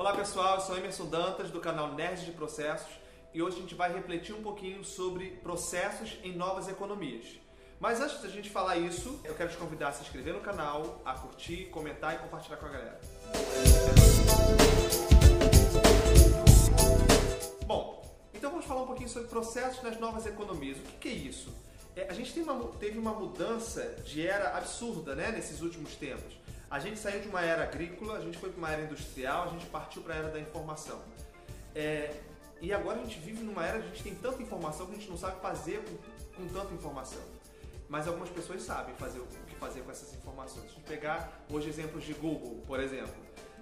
Olá pessoal, eu sou Emerson Dantas do canal Nerds de Processos e hoje a gente vai refletir um pouquinho sobre processos em novas economias. Mas antes da gente falar isso, eu quero te convidar a se inscrever no canal, a curtir, comentar e compartilhar com a galera. Bom, então vamos falar um pouquinho sobre processos nas novas economias. O que, que é isso? É, a gente uma, teve uma mudança de era absurda né, nesses últimos tempos. A gente saiu de uma era agrícola, a gente foi para uma era industrial, a gente partiu para a era da informação. É, e agora a gente vive numa era, a gente tem tanta informação que a gente não sabe fazer com, com tanta informação. Mas algumas pessoas sabem fazer o que fazer com essas informações. Se pegar hoje exemplos de Google, por exemplo.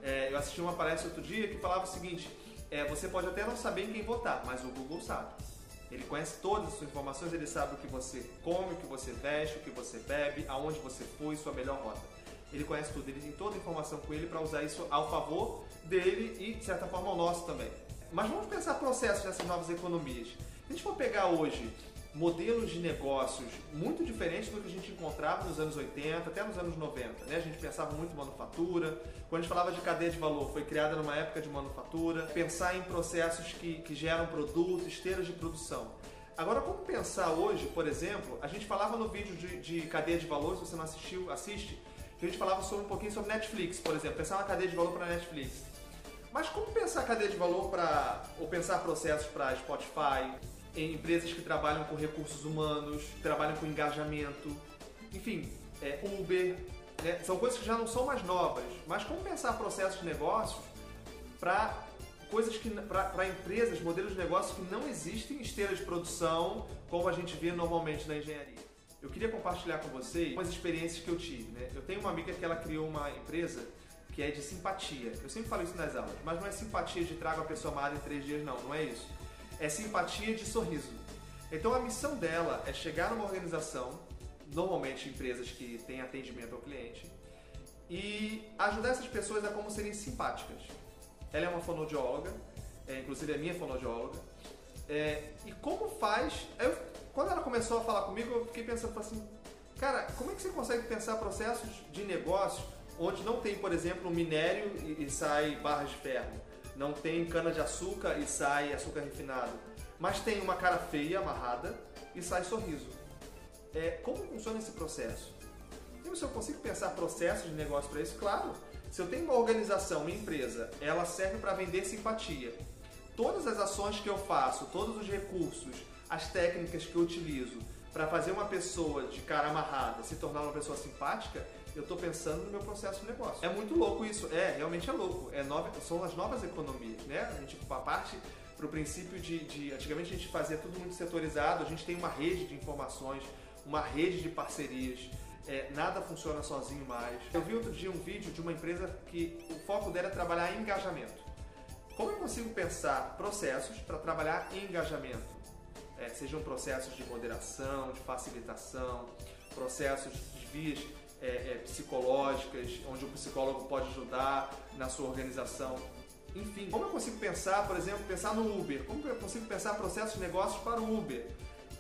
É, eu assisti uma palestra outro dia que falava o seguinte: é, você pode até não saber em quem votar, mas o Google sabe. Ele conhece todas as suas informações, ele sabe o que você come, o que você veste, o que você bebe, aonde você foi, sua melhor rota. Ele conhece tudo, ele tem toda a informação com ele para usar isso ao favor dele e, de certa forma, ao nosso também. Mas vamos pensar processos dessas novas economias. Se a gente for pegar hoje modelos de negócios muito diferentes do que a gente encontrava nos anos 80 até nos anos 90. Né? A gente pensava muito em manufatura. Quando a gente falava de cadeia de valor, foi criada numa época de manufatura. Pensar em processos que, que geram produtos, esteiras de produção. Agora, como pensar hoje, por exemplo, a gente falava no vídeo de, de cadeia de valor, se você não assistiu, assiste, que a gente falava sobre um pouquinho sobre Netflix, por exemplo, pensar uma cadeia de valor para Netflix. Mas como pensar cadeia de valor para ou pensar processos para Spotify, em empresas que trabalham com recursos humanos, trabalham com engajamento, enfim, é, Uber, né? são coisas que já não são mais novas. Mas como pensar processos de negócios para coisas que para empresas, modelos de negócio que não existem esteiras de produção como a gente vê normalmente na engenharia. Eu queria compartilhar com vocês umas experiências que eu tive. Né? Eu tenho uma amiga que ela criou uma empresa que é de simpatia. Eu sempre falo isso nas aulas, mas não é simpatia de trago a pessoa amada em três dias, não. Não é isso. É simpatia de sorriso. Então a missão dela é chegar numa organização, normalmente empresas que têm atendimento ao cliente, e ajudar essas pessoas a como serem simpáticas. Ela é uma fonoaudióloga, é, inclusive é minha fonoaudióloga, é, e como faz. Eu, quando ela começou a falar comigo, eu fiquei pensando assim, cara, como é que você consegue pensar processos de negócio onde não tem, por exemplo, minério e, e sai barras de ferro, não tem cana de açúcar e sai açúcar refinado, mas tem uma cara feia amarrada e sai sorriso. É, como funciona esse processo? E se eu consigo pensar processos de negócio para isso? Claro. Se eu tenho uma organização, uma empresa, ela serve para vender simpatia. Todas as ações que eu faço, todos os recursos, as técnicas que eu utilizo para fazer uma pessoa de cara amarrada se tornar uma pessoa simpática, eu estou pensando no meu processo de negócio. É muito louco isso, é, realmente é louco. É nova, são as novas economias, né? A gente parte para o princípio de, de. Antigamente a gente fazia tudo muito setorizado, a gente tem uma rede de informações, uma rede de parcerias. É, nada funciona sozinho mais. Eu vi outro dia um vídeo de uma empresa que o foco dela é trabalhar em engajamento. Como eu consigo pensar processos para trabalhar engajamento? É, sejam processos de moderação, de facilitação, processos de vias é, é, psicológicas, onde o psicólogo pode ajudar na sua organização. Enfim, como eu consigo pensar, por exemplo, pensar no Uber? Como eu consigo pensar processos de negócios para o Uber?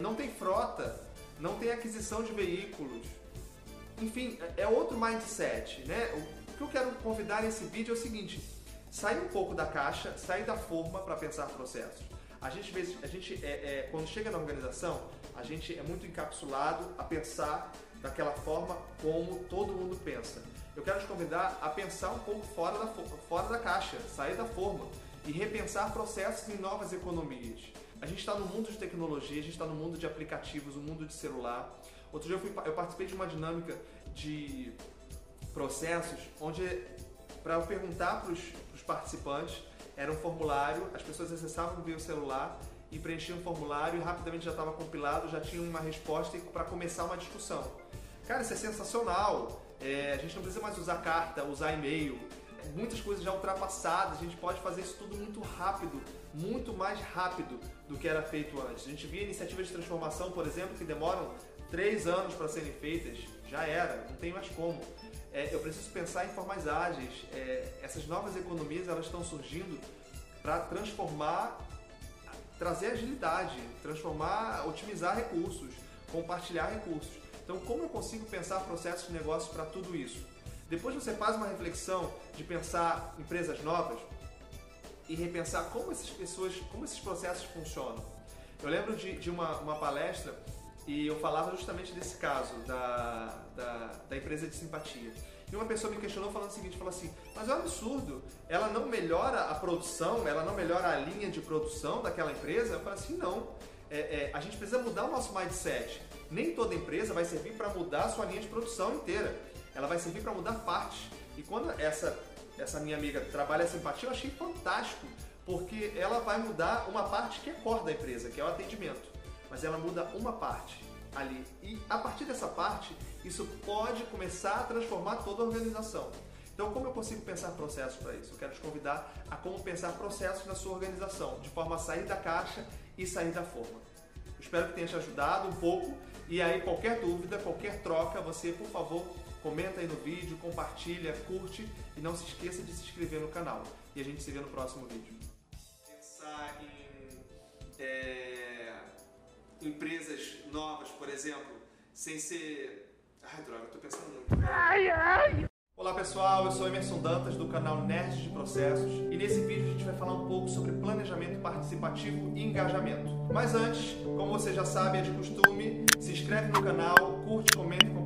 Não tem frota, não tem aquisição de veículos. Enfim, é outro mindset, né? O que eu quero convidar nesse vídeo é o seguinte: sair um pouco da caixa, sair da forma para pensar processos. A gente, a gente é, é, quando chega na organização, a gente é muito encapsulado a pensar daquela forma como todo mundo pensa. Eu quero te convidar a pensar um pouco fora da, fora da caixa, sair da forma e repensar processos em novas economias. A gente está no mundo de tecnologia, a gente está no mundo de aplicativos, no mundo de celular. Outro dia eu, fui, eu participei de uma dinâmica de processos onde, para eu perguntar para os participantes, era um formulário, as pessoas acessavam via o celular e preenchiam um formulário e rapidamente já estava compilado, já tinha uma resposta para começar uma discussão. Cara, isso é sensacional. É, a gente não precisa mais usar carta, usar e-mail. Muitas coisas já ultrapassadas, a gente pode fazer isso tudo muito rápido, muito mais rápido do que era feito antes. A gente via iniciativas de transformação, por exemplo, que demoram três anos para serem feitas, já era, não tem mais como. É, eu preciso pensar em formas ágeis. É, essas novas economias elas estão surgindo para transformar, trazer agilidade, transformar, otimizar recursos, compartilhar recursos. Então, como eu consigo pensar processos de negócio para tudo isso? Depois você faz uma reflexão de pensar empresas novas, e repensar como essas pessoas, como esses processos funcionam. Eu lembro de, de uma, uma palestra e eu falava justamente desse caso da, da, da, empresa de simpatia. E uma pessoa me questionou falando o seguinte, falou assim, mas é um absurdo, ela não melhora a produção, ela não melhora a linha de produção daquela empresa? Eu falei assim, não, é, é, a gente precisa mudar o nosso mindset. Nem toda empresa vai servir para mudar a sua linha de produção inteira. Ela vai servir para mudar partes. E quando essa, essa minha amiga trabalha a simpatia, eu achei fantástico, porque ela vai mudar uma parte que é core da empresa, que é o atendimento. Mas ela muda uma parte ali. E a partir dessa parte, isso pode começar a transformar toda a organização. Então, como eu consigo pensar processos para isso? Eu quero te convidar a como pensar processos na sua organização, de forma a sair da caixa e sair da forma. espero que tenha te ajudado um pouco. E aí, qualquer dúvida, qualquer troca, você, por favor, comenta aí no vídeo, compartilha, curte e não se esqueça de se inscrever no canal. E a gente se vê no próximo vídeo. Pensar em é, empresas novas, por exemplo, sem ser. Ai, droga, eu tô pensando muito. Ai, ai! Olá pessoal, eu sou Emerson Dantas do canal Nerds de Processos e nesse vídeo a gente vai falar um pouco sobre planejamento participativo e engajamento. Mas antes, como você já sabe, é de costume, se inscreve no canal, curte, comenta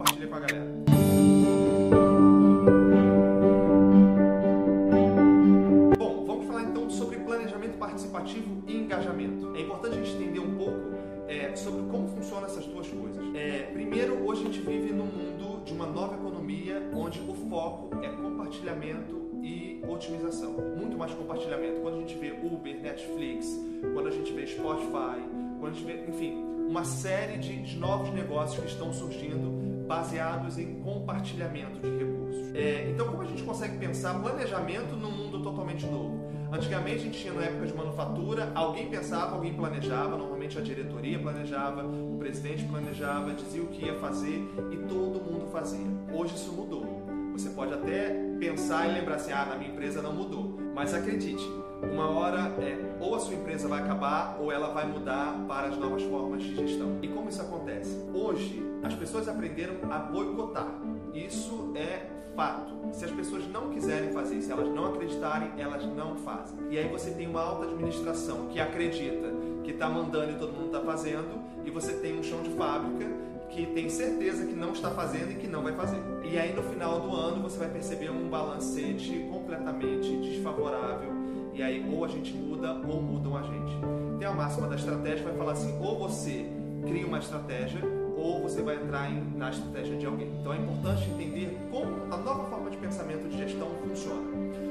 Uber, Netflix, quando a gente vê Spotify, quando a gente vê, enfim, uma série de, de novos negócios que estão surgindo baseados em compartilhamento de recursos. É, então, como a gente consegue pensar planejamento num mundo totalmente novo? Antigamente a gente tinha na época de manufatura, alguém pensava, alguém planejava, normalmente a diretoria planejava, o presidente planejava, dizia o que ia fazer e todo mundo fazia. Hoje isso mudou. Você pode até pensar e lembrar assim, ah, na minha empresa não mudou. Mas acredite, uma hora é, ou a sua empresa vai acabar ou ela vai mudar para as novas formas de gestão. E como isso acontece? Hoje as pessoas aprenderam a boicotar. Isso é fato. Se as pessoas não quiserem fazer, se elas não acreditarem, elas não fazem. E aí você tem uma alta administração que acredita que está mandando e todo mundo está fazendo, e você tem um chão de fábrica que tem certeza que não está fazendo e que não vai fazer. E aí no final do ano você vai perceber um balancete completamente desfavorável. E aí ou a gente muda ou mudam a gente. Tem a máxima da estratégia vai falar assim: ou você cria uma estratégia ou você vai entrar em, na estratégia de alguém. Então é importante entender como a nova forma de pensamento de gestão funciona.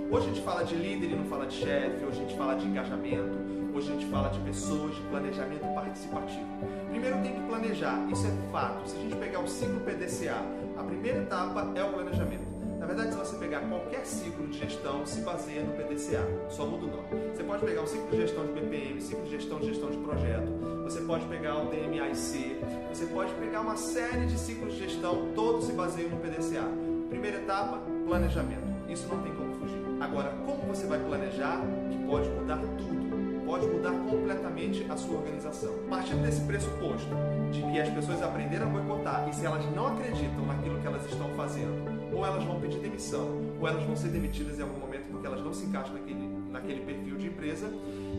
Hoje a gente fala de líder e não fala de chefe, hoje a gente fala de engajamento, hoje a gente fala de pessoas, de planejamento participativo. Primeiro tem que planejar, isso é fato. Se a gente pegar o ciclo PDCA, a primeira etapa é o planejamento. Na verdade, se você pegar qualquer ciclo de gestão, se baseia no PDCA, só muda o nome. Você pode pegar um ciclo de gestão de BPM, ciclo de gestão de gestão de projeto, você pode pegar o DMAIC, você pode pegar uma série de ciclos de gestão, todos se baseiam no PDCA. Primeira etapa, planejamento. Isso não tem como fugir. Agora, como você vai planejar que pode mudar tudo? Pode mudar completamente a sua organização. Partindo desse pressuposto de que as pessoas aprenderam a boicotar e se elas não acreditam naquilo que elas estão fazendo, ou elas vão pedir demissão, ou elas vão ser demitidas em algum momento porque elas não se encaixam naquele, naquele perfil de empresa,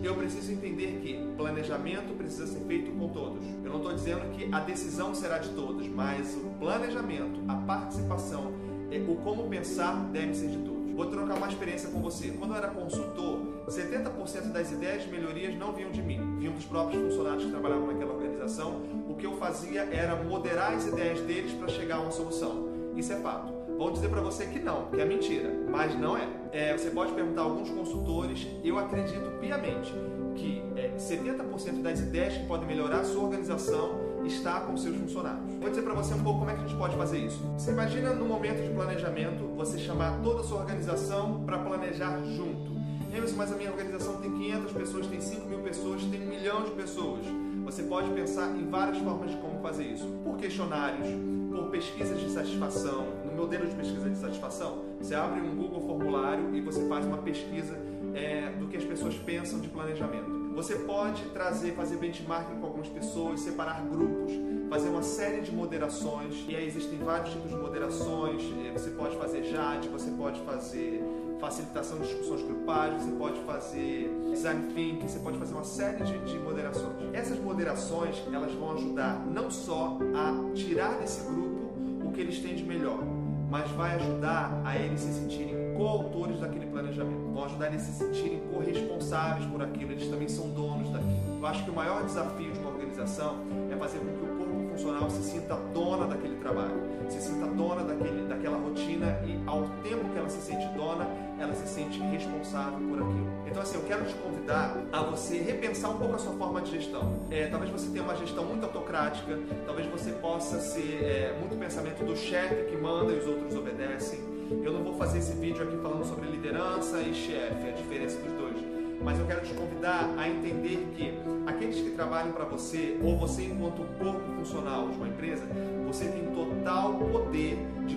eu preciso entender que planejamento precisa ser feito com todos. Eu não estou dizendo que a decisão será de todos, mas o planejamento, a participação, o como pensar deve ser de todos. Vou trocar uma experiência com você. Quando eu era consultor, 70% das ideias de melhorias não vinham de mim, vinham dos próprios funcionários que trabalhavam naquela organização. O que eu fazia era moderar as ideias deles para chegar a uma solução. Isso é fato. Vão dizer para você que não, que é mentira, mas não é. é. Você pode perguntar a alguns consultores, eu acredito piamente que é, 70% das ideias que podem melhorar a sua organização está com seus funcionários. Vou dizer para você um pouco como é que a gente pode fazer isso. Você imagina no momento de planejamento você chamar toda a sua organização para planejar junto. Emerson, mas a minha organização tem 500 pessoas, tem 5 mil pessoas, tem um milhão de pessoas. Você pode pensar em várias formas de como fazer isso. Por questionários, por pesquisas de satisfação. Modelo de pesquisa de satisfação, você abre um Google formulário e você faz uma pesquisa é, do que as pessoas pensam de planejamento. Você pode trazer, fazer benchmarking com algumas pessoas, separar grupos, fazer uma série de moderações. E aí existem vários tipos de moderações. É, você pode fazer JAD, você pode fazer facilitação de discussões grupais, você pode fazer design thinking, você pode fazer uma série de, de moderações. Essas moderações elas vão ajudar não só a tirar desse grupo o que eles têm de melhor, mas vai ajudar a eles se sentirem coautores daquele planejamento, vão ajudar eles se sentirem corresponsáveis por aquilo, eles também são donos daquilo. Eu acho que o maior desafio de uma organização é fazer com que o corpo funcional se sinta dona daquele trabalho, se sinta dona daquele, daquela rotina e ao tempo que ela se sente dona, ela se sente responsável por aquilo. Então assim, eu quero te convidar a você repensar um pouco a sua forma de gestão. É, talvez você tenha uma gestão muito autocrática, talvez você possa ser é, muito pensamento do chefe que manda e os outros obedecem. Eu não vou fazer esse vídeo aqui falando sobre liderança e chefe, a diferença dos dois mas eu quero te convidar a entender que aqueles que trabalham para você, ou você enquanto corpo funcional de uma empresa, você tem total poder de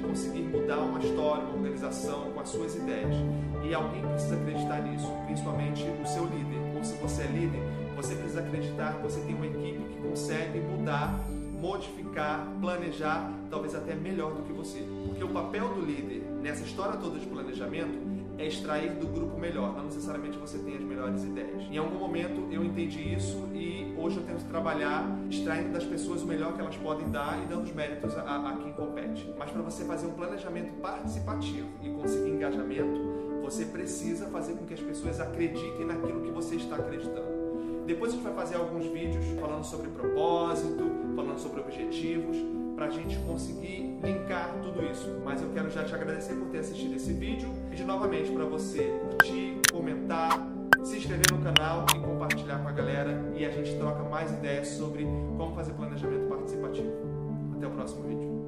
organização com as suas ideias. E alguém precisa acreditar nisso, principalmente o seu líder. Ou se você é líder, você precisa acreditar que você tem uma equipe que consegue mudar, modificar, planejar, talvez até melhor do que você. Porque o papel do líder nessa história toda de planejamento é extrair do grupo melhor, não necessariamente você tem as melhores ideias. Em algum momento eu entendi isso e hoje eu tento trabalhar extraindo das pessoas o melhor que elas podem dar e dando os méritos a, a quem compete. Mas para você fazer um planejamento participativo e conseguir engajamento, você precisa fazer com que as pessoas acreditem naquilo que você está acreditando. Depois a gente vai fazer alguns vídeos falando sobre propósito, falando sobre objetivos, para a gente conseguir linkar tudo isso. Mas eu quero já te agradecer por ter assistido esse vídeo. Pedir novamente para você curtir, comentar, se inscrever no canal e compartilhar com a galera. E a gente troca mais ideias sobre como fazer planejamento participativo. Até o próximo vídeo.